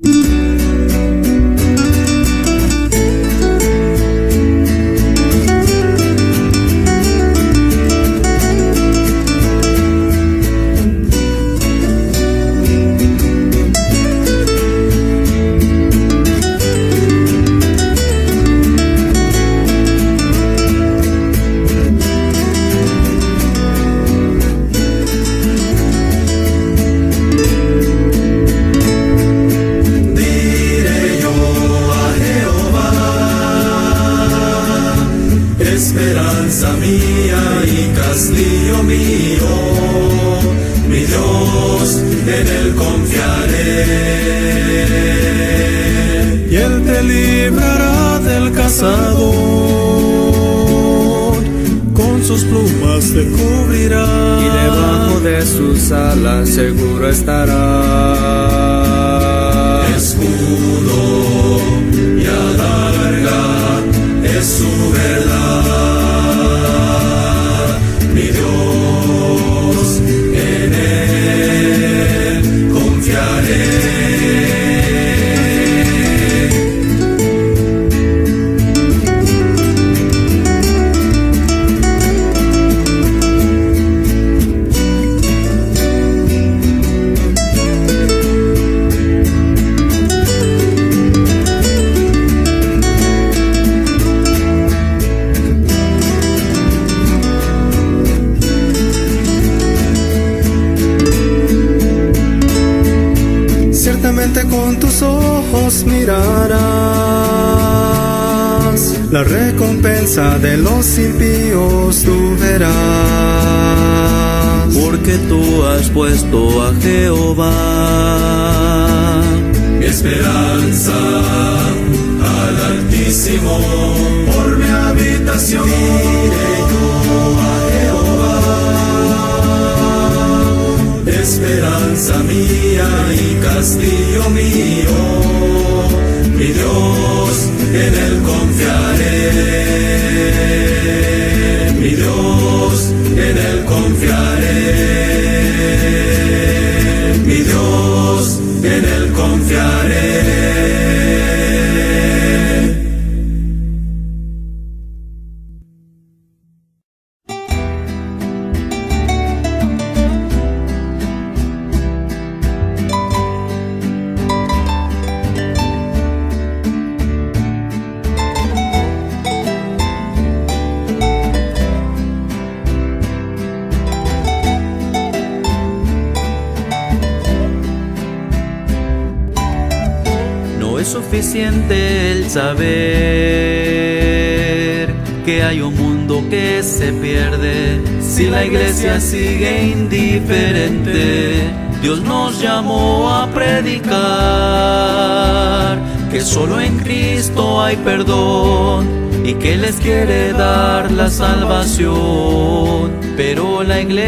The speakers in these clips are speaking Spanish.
Mm-hmm.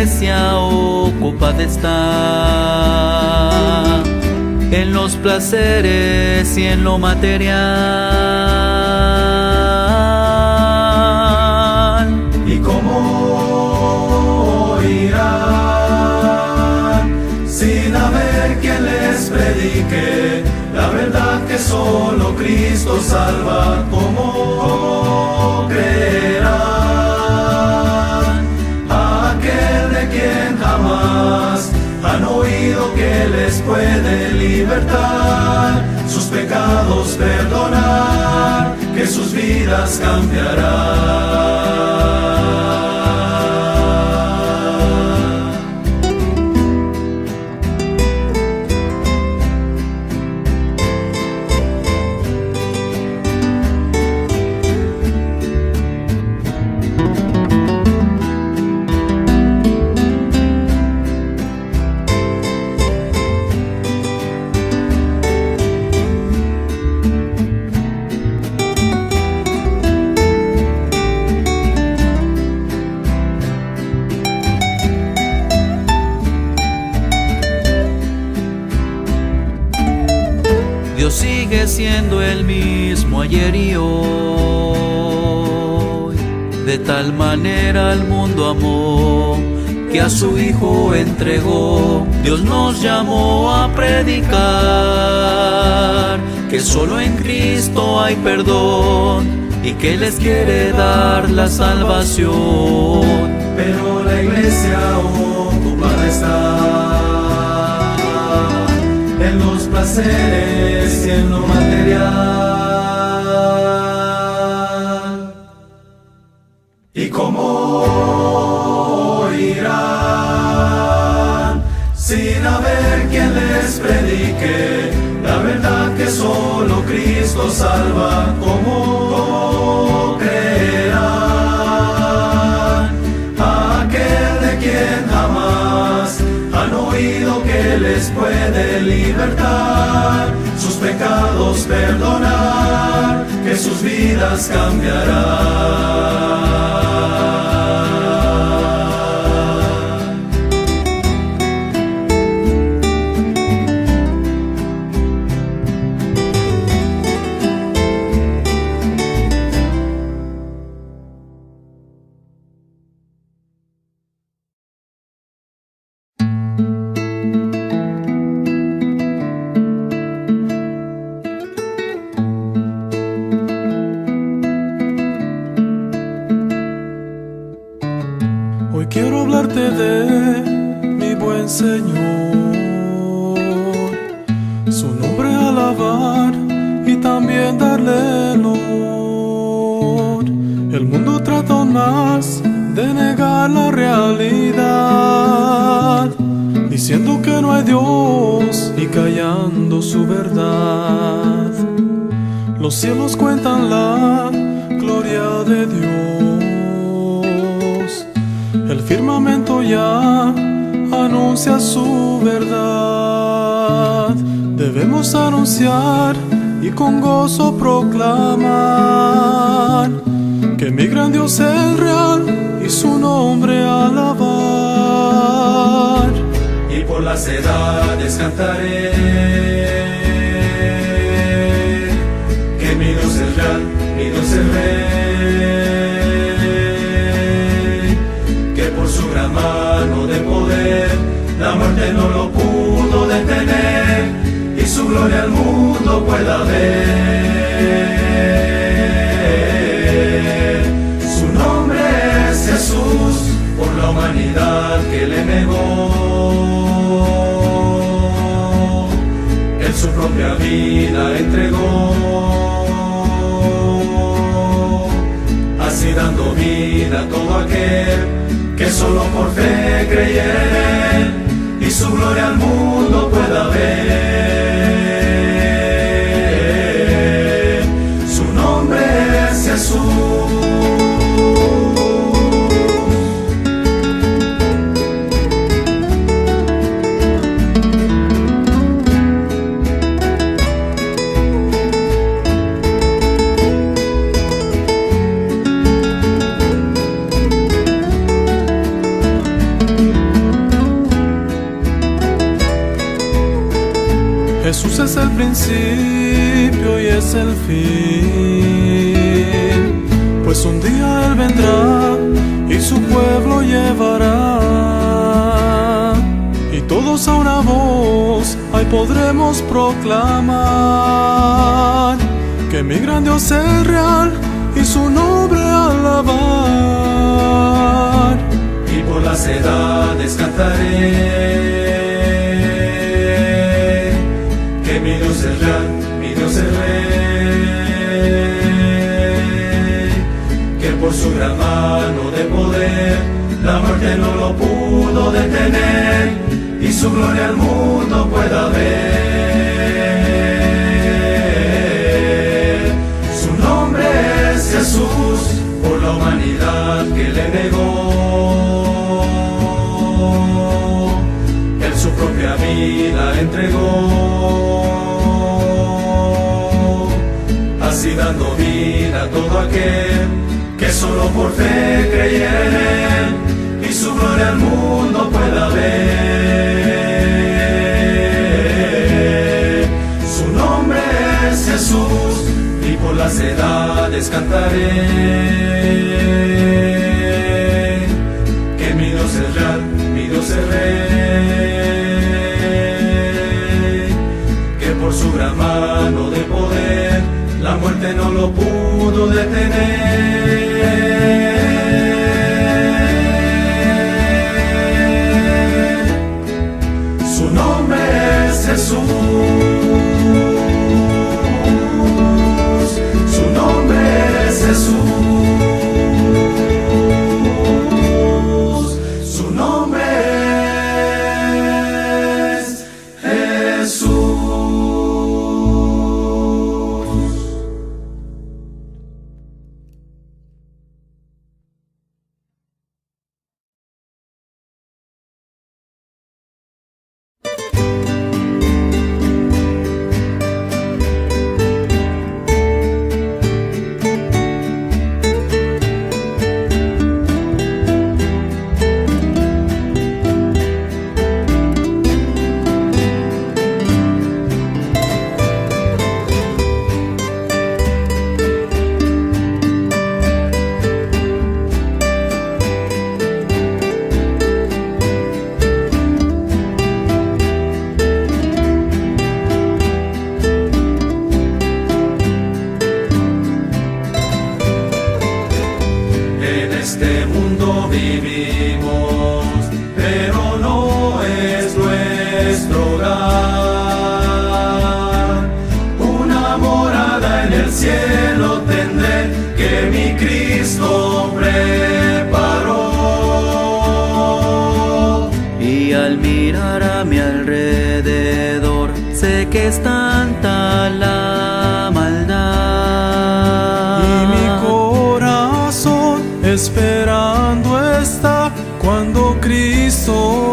Iglesia ocupada está en los placeres y en lo material. ¿Y cómo irán sin haber quien les predique la verdad que solo Cristo salva? ¿Cómo libertar, sus pecados perdonar, que sus vidas cambiarán? Sigue siendo el mismo ayer y hoy. De tal manera al mundo amó que a su Hijo entregó. Dios nos llamó a predicar que solo en Cristo hay perdón y que les quiere dar la salvación. Pero la iglesia ocupada está en los placeres y en lo material. ¿Y cómo irán sin haber quien les predique la verdad que solo Cristo salva? ¿Cómo puede libertar, sus pecados perdonar, que sus vidas cambiarán? Y con gozo proclamar que mi gran Dios es real y su nombre alabar. y por las edades cantaré. Que mi Dios es real, mi Dios es rey. Que por su gran mano de poder, la muerte no lo pudo detener. Gloria al mundo pueda ver. Su nombre es Jesús, por la humanidad que le negó. Él su propia vida entregó. Así dando vida a todo aquel que solo por fe él y su gloria al mundo pueda ver. Jesús es el principio y es el fin. Su pueblo llevará. Y todos a una voz ahí podremos proclamar que mi gran Dios es real y su nombre alabar. y por las edades cantaré. Su gran mano de poder, la muerte no lo pudo detener. Y su gloria al mundo pueda ver. Su nombre es Jesús, por la humanidad que le por fe creyeren y su gloria al mundo pueda ver. Su nombre es Jesús y por las edades cantaré. Que mi Dios es real, mi Dios es rey, que por su gran mano de poder la muerte no lo pudo detener. Jesus. mirar a mi alrededor, sé que es tanta la maldad. Y mi corazón esperando está cuando Cristo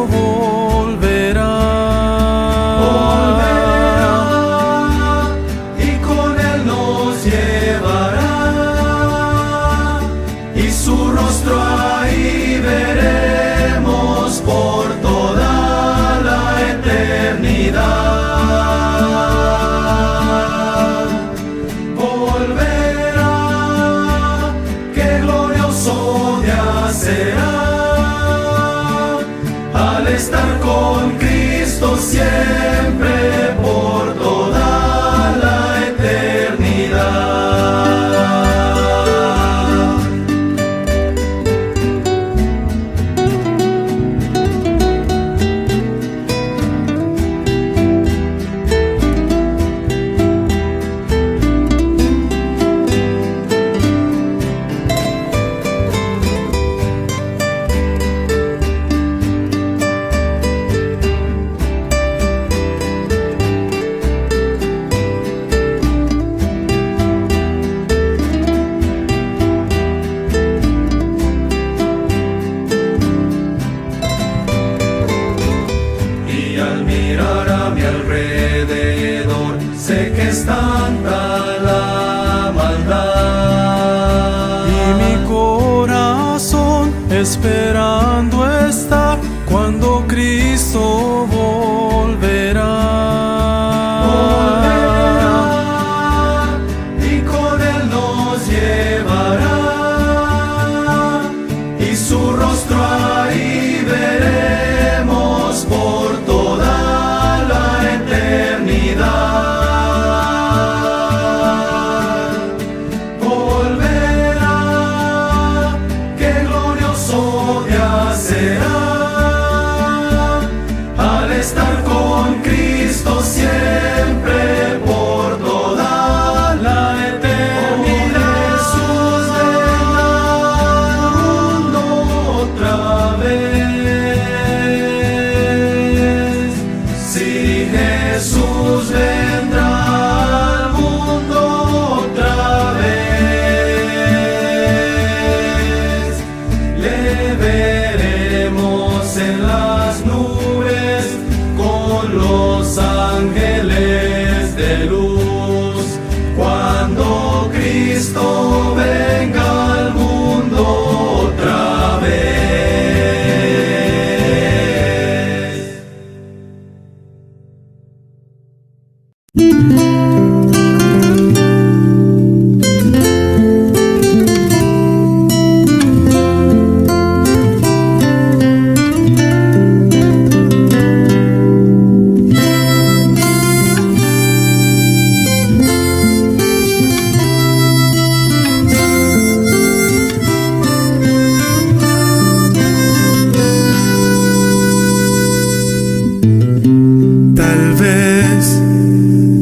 Tal vez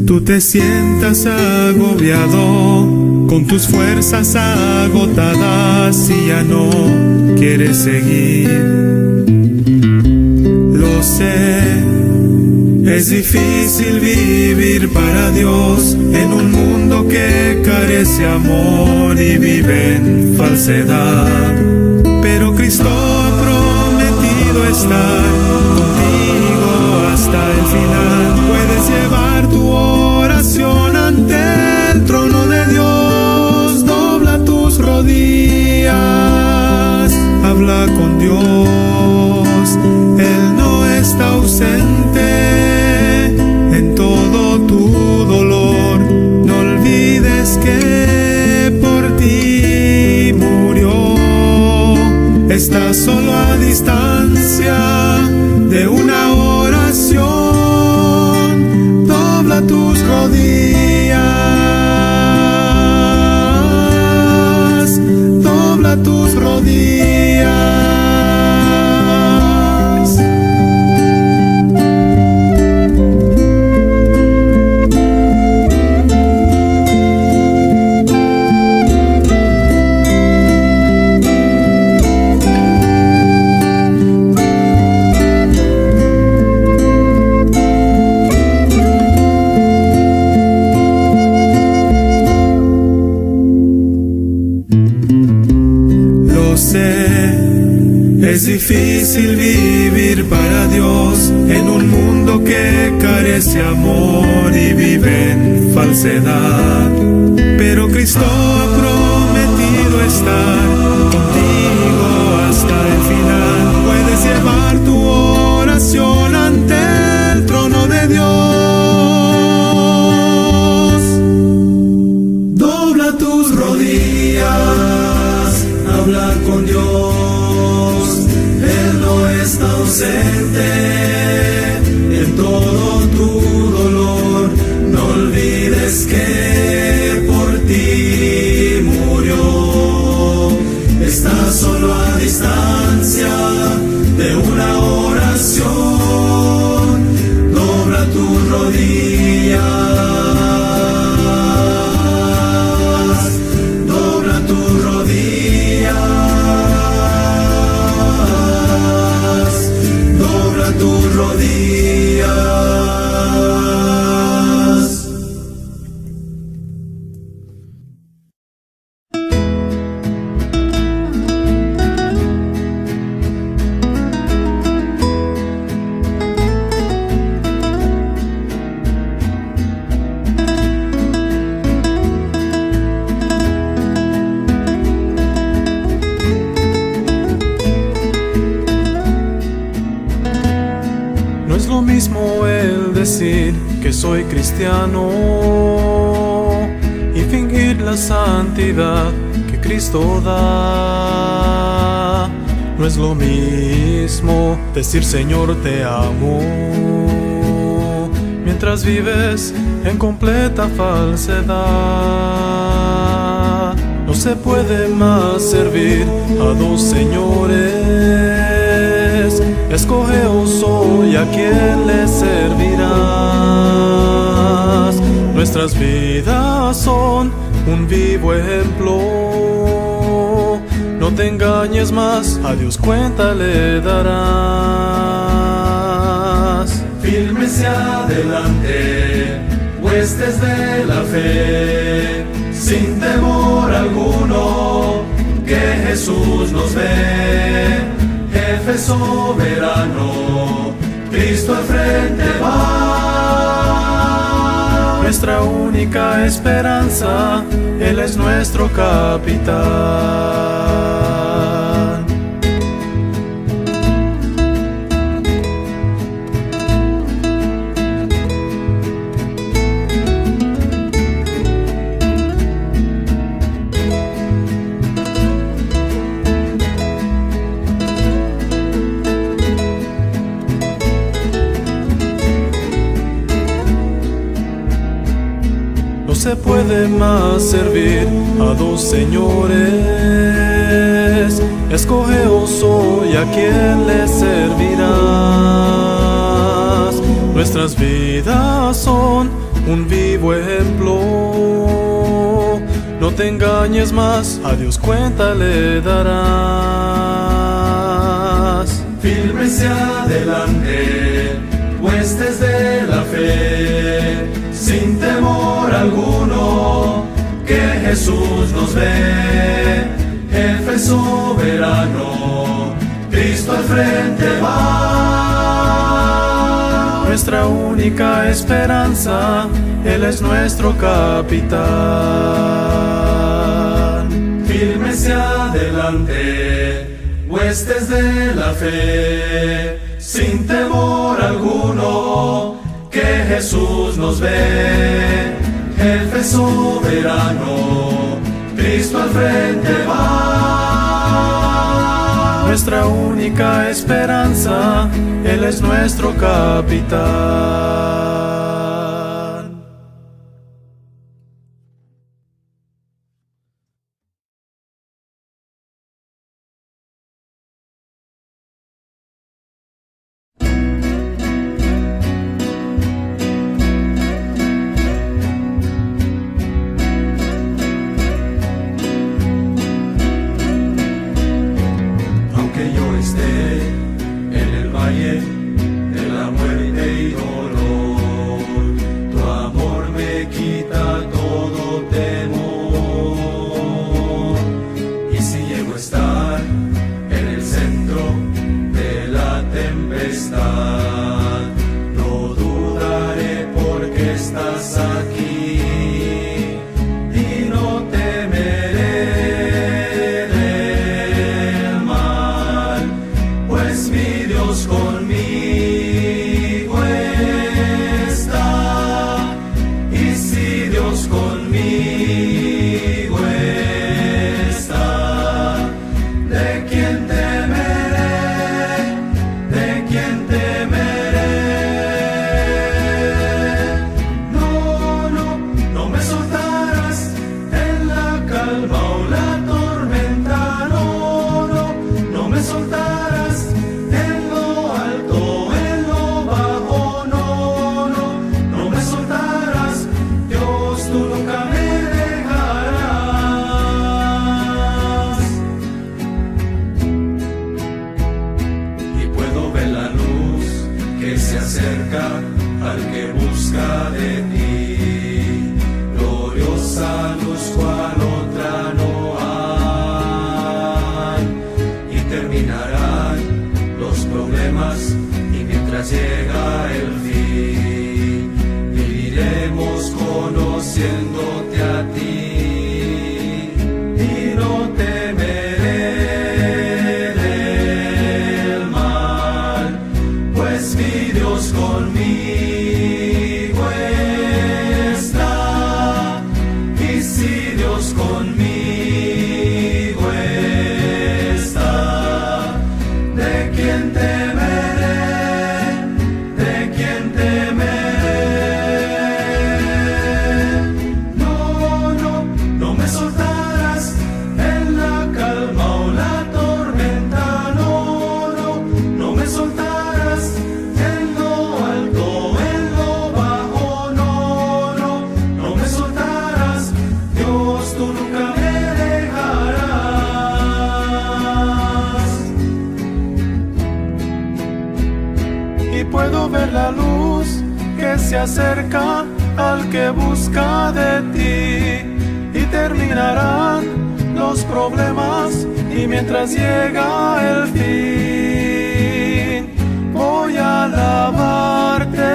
tú te sientas agobiado, con tus fuerzas agotadas y ya no quieres seguir. Lo sé, es difícil vivir para Dios en un mundo que carece amor y vive en falsedad. Pero Cristo ha prometido estar hasta el final. Puedes llevar tu oración ante el trono de Dios. Dobla tus rodillas, habla con Dios. Él no está ausente en todo tu dolor. No olvides que por ti murió. Está solo decir Señor te amo mientras vives en completa falsedad. No se puede más servir a dos señores. Escoge o soy a quien le servirás. Nuestras vidas son un vivo ejemplo. No te engañes más, a Dios cuenta le darás. hacia adelante, huestes de la fe, sin temor alguno, que Jesús nos ve, jefe soberano, Cristo al frente va. Nuestra única esperanza, Él es nuestro capitán. se puede más servir a dos señores. Escogeos hoy a quien le servirás. Nuestras vidas son un vivo ejemplo. No te engañes más, a Dios cuenta le darás. Firme adelante, pues desde la fe temor alguno, que Jesús nos ve, jefe soberano, Cristo al frente va. Nuestra única esperanza, Él es nuestro capitán. Fírmese adelante, huestes de la fe, sin temor alguno que Jesús nos ve, jefe soberano, Cristo al frente va. Nuestra única esperanza, Él es nuestro capitán. acerca al que busca de ti y terminarán los problemas y mientras llega el fin voy a alabarte.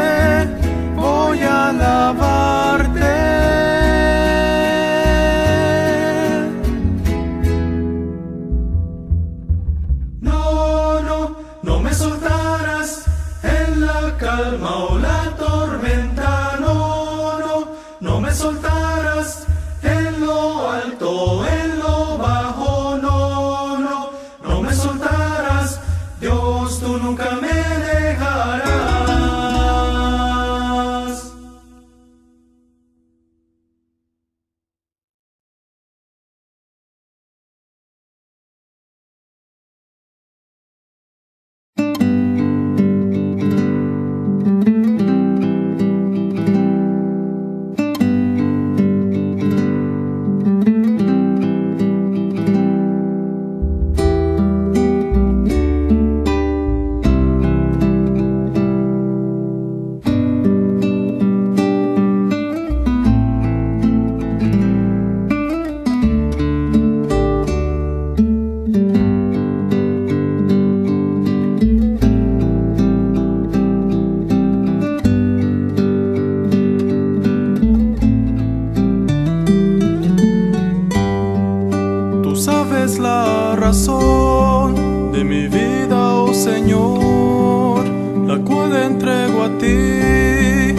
de mi vida, oh Señor, la cual entrego a ti,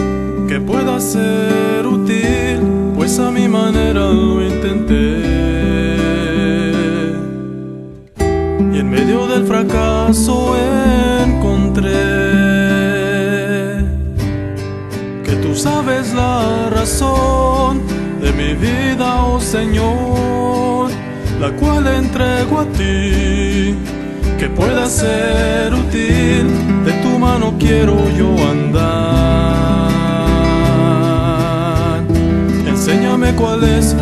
que pueda ser útil, pues a mi manera lo intenté. Y en medio del fracaso encontré que tú sabes la razón de mi vida, oh Señor la cual entrego a ti, que pueda ser útil, de tu mano quiero yo andar. Enséñame cuál es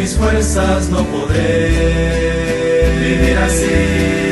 mis fuerzas no podré vivir así.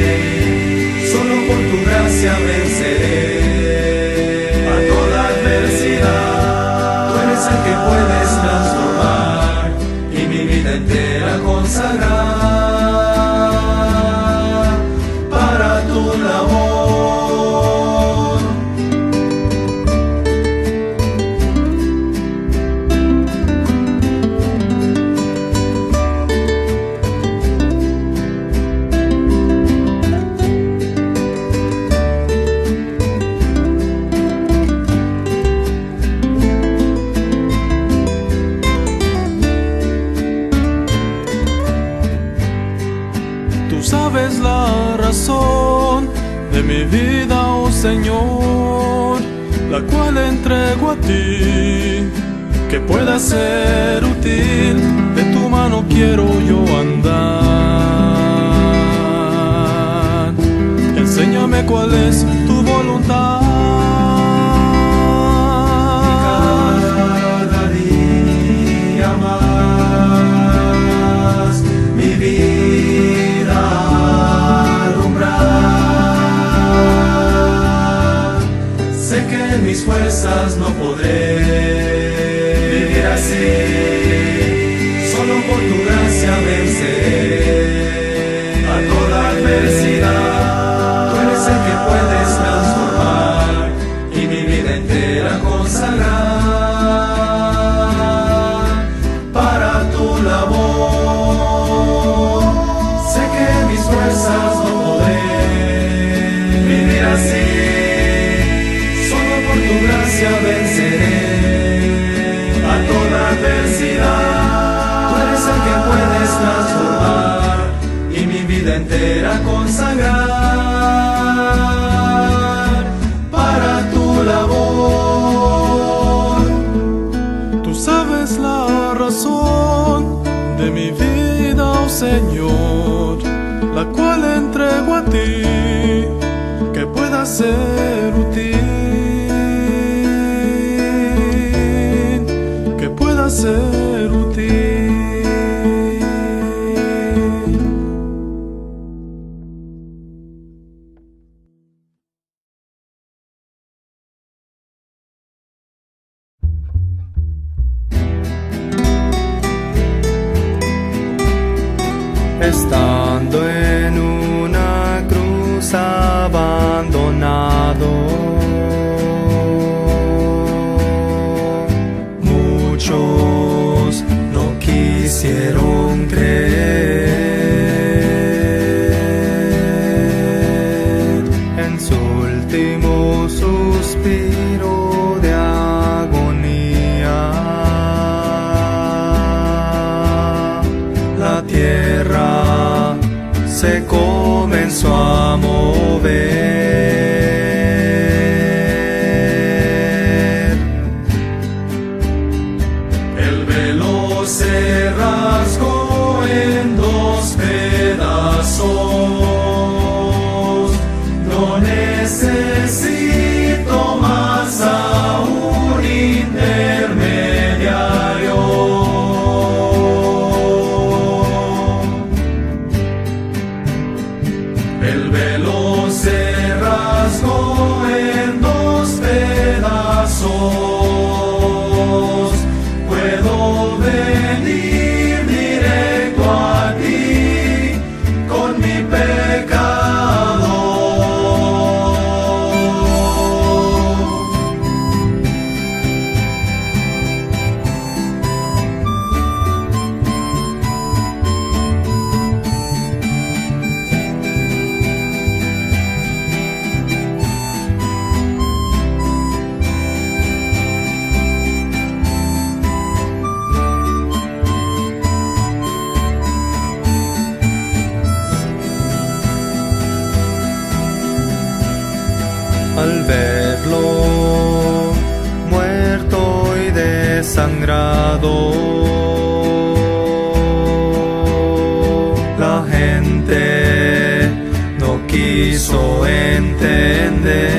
Quiso entender.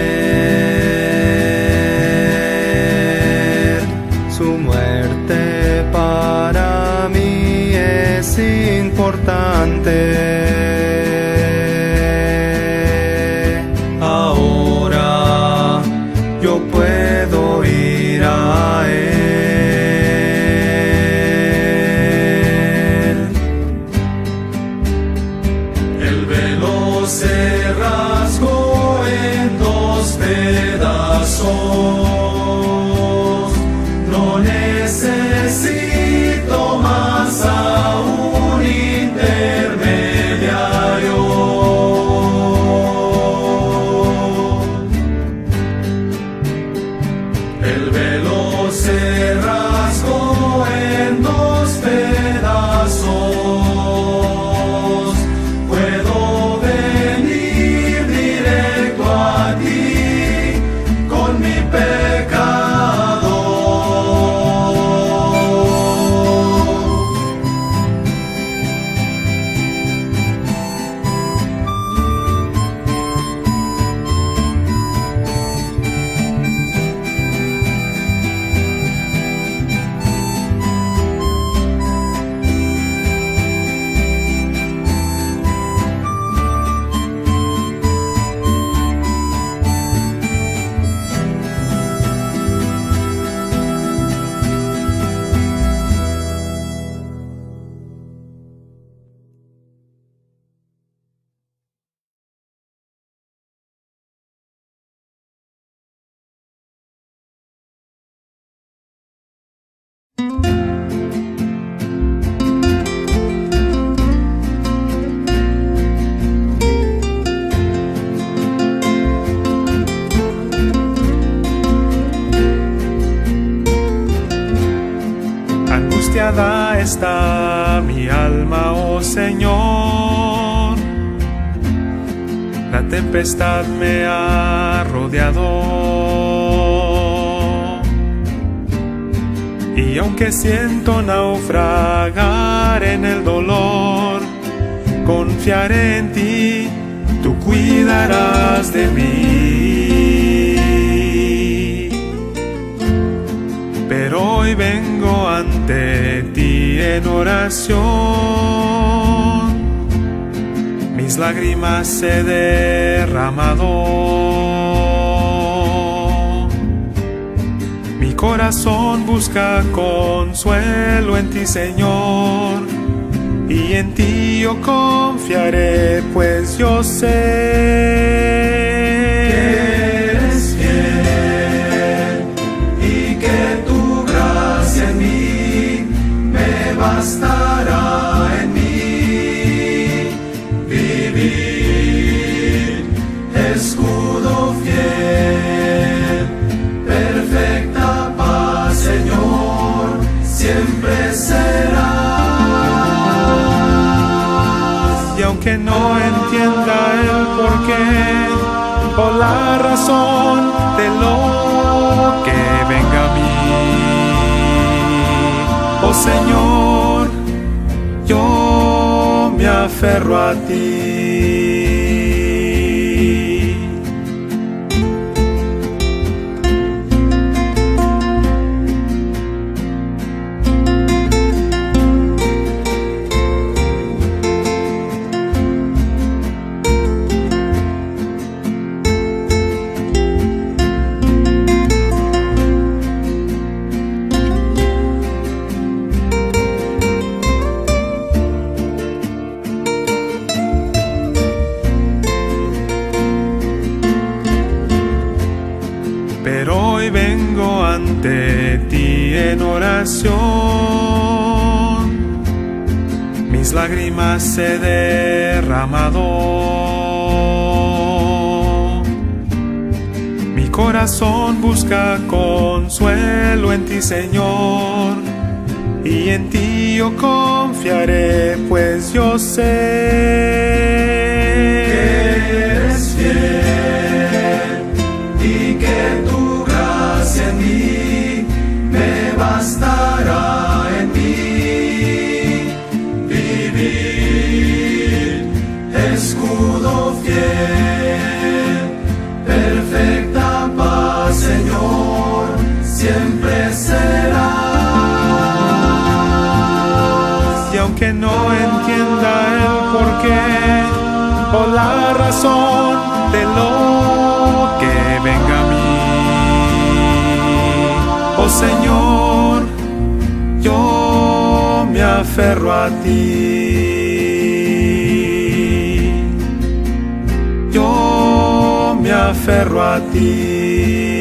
Me ha rodeado. Y aunque siento naufragar en el dolor, confiaré en ti, tú cuidarás de mí. Pero hoy vengo ante ti en oración. Mis lágrimas se derramado. Mi corazón busca consuelo en ti, Señor. Y en ti yo confiaré, pues yo sé eres Aunque no entienda el porqué o la razón de lo que venga a mí, oh Señor, yo me aferro a ti. Mis lágrimas se derramado. Mi corazón busca consuelo en ti, Señor. Y en ti yo confiaré, pues yo sé eres fiel y que tu por la razón de lo que venga a mí. Oh Señor, yo me aferro a ti. Yo me aferro a ti.